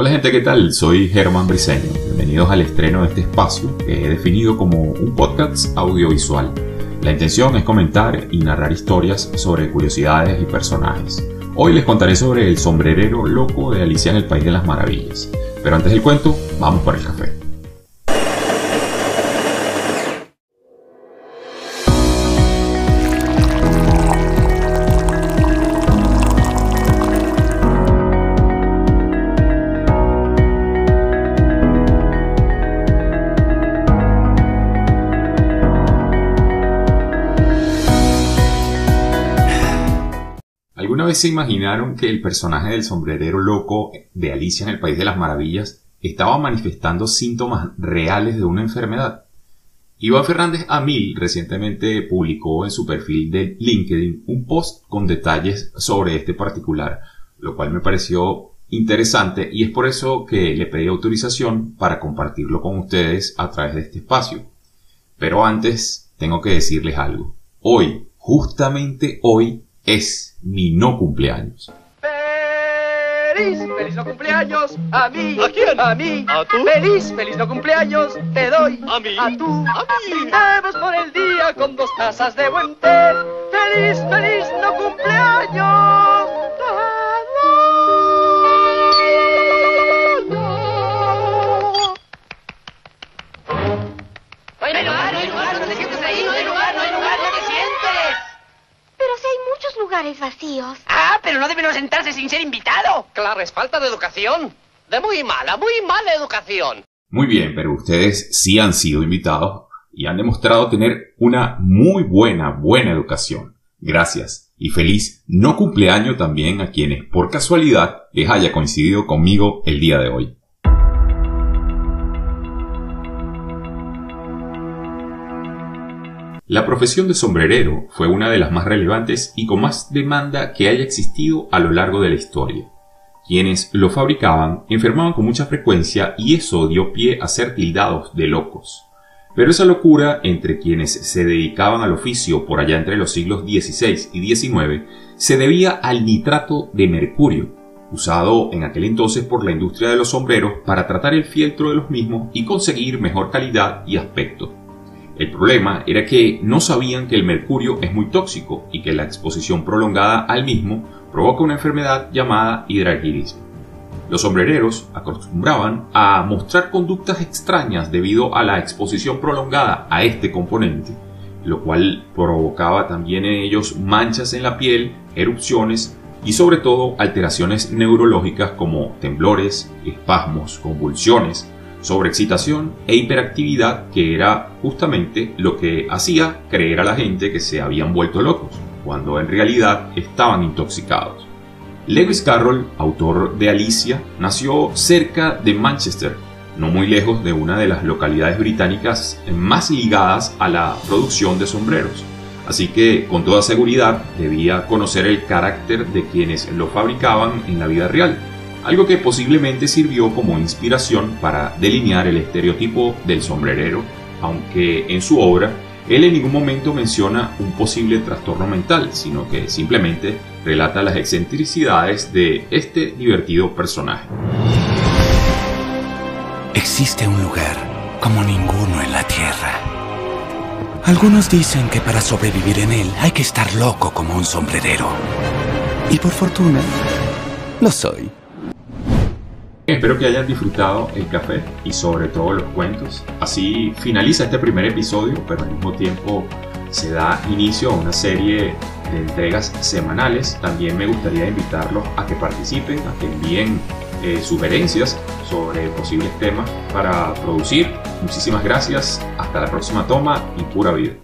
Hola gente, ¿qué tal? Soy Germán Briseño. Bienvenidos al estreno de este espacio que he definido como un podcast audiovisual. La intención es comentar y narrar historias sobre curiosidades y personajes. Hoy les contaré sobre el sombrerero loco de Alicia en el País de las Maravillas. Pero antes del cuento, vamos por el café. ¿Alguna vez se imaginaron que el personaje del sombrerero loco de Alicia en el País de las Maravillas estaba manifestando síntomas reales de una enfermedad? Iván Fernández Amil recientemente publicó en su perfil de LinkedIn un post con detalles sobre este particular, lo cual me pareció interesante y es por eso que le pedí autorización para compartirlo con ustedes a través de este espacio. Pero antes tengo que decirles algo. Hoy, justamente hoy, es mi no cumpleaños. ¡Feliz! ¡Feliz no cumpleaños! ¡A mí! ¿A quién? ¡A mí! ¿A tú? ¡Feliz! ¡Feliz no cumpleaños! ¡Te doy! ¿A mí? ¡A tú! ¿A mí? Brindemos por el día con dos tazas de buen té. ¡Feliz! ¡Feliz no cumpleaños! No hay lugar, no hay lugar, no te sientes ahí, no hay lugar, no hay lugar, no te sientes. Pero si hay muchos lugares vacíos. Ah, pero no debe uno sentarse sin ser invitado. Claro, es falta de educación. De muy mala, muy mala educación. Muy bien, pero ustedes sí han sido invitados y han demostrado tener una muy buena, buena educación. Gracias y feliz no cumpleaños también a quienes por casualidad les haya coincidido conmigo el día de hoy. La profesión de sombrerero fue una de las más relevantes y con más demanda que haya existido a lo largo de la historia. Quienes lo fabricaban enfermaban con mucha frecuencia y eso dio pie a ser tildados de locos. Pero esa locura entre quienes se dedicaban al oficio por allá entre los siglos XVI y XIX se debía al nitrato de mercurio, usado en aquel entonces por la industria de los sombreros para tratar el fieltro de los mismos y conseguir mejor calidad y aspecto. El problema era que no sabían que el mercurio es muy tóxico y que la exposición prolongada al mismo provoca una enfermedad llamada hidrarquirismo. Los sombrereros acostumbraban a mostrar conductas extrañas debido a la exposición prolongada a este componente, lo cual provocaba también en ellos manchas en la piel, erupciones y sobre todo alteraciones neurológicas como temblores, espasmos, convulsiones, sobreexcitación e hiperactividad que era justamente lo que hacía creer a la gente que se habían vuelto locos, cuando en realidad estaban intoxicados. Lewis Carroll, autor de Alicia, nació cerca de Manchester, no muy lejos de una de las localidades británicas más ligadas a la producción de sombreros. Así que con toda seguridad debía conocer el carácter de quienes lo fabricaban en la vida real, algo que posiblemente sirvió como inspiración para delinear el estereotipo del sombrerero, aunque en su obra él en ningún momento menciona un posible trastorno mental, sino que simplemente relata las excentricidades de este divertido personaje. Existe un lugar como ninguno en la Tierra. Algunos dicen que para sobrevivir en él hay que estar loco como un sombrerero. Y por fortuna, lo soy. Espero que hayan disfrutado el café y sobre todo los cuentos. Así finaliza este primer episodio, pero al mismo tiempo se da inicio a una serie de entregas semanales. También me gustaría invitarlos a que participen, a que envíen eh, sugerencias sobre posibles temas para producir. Muchísimas gracias, hasta la próxima toma y pura vida.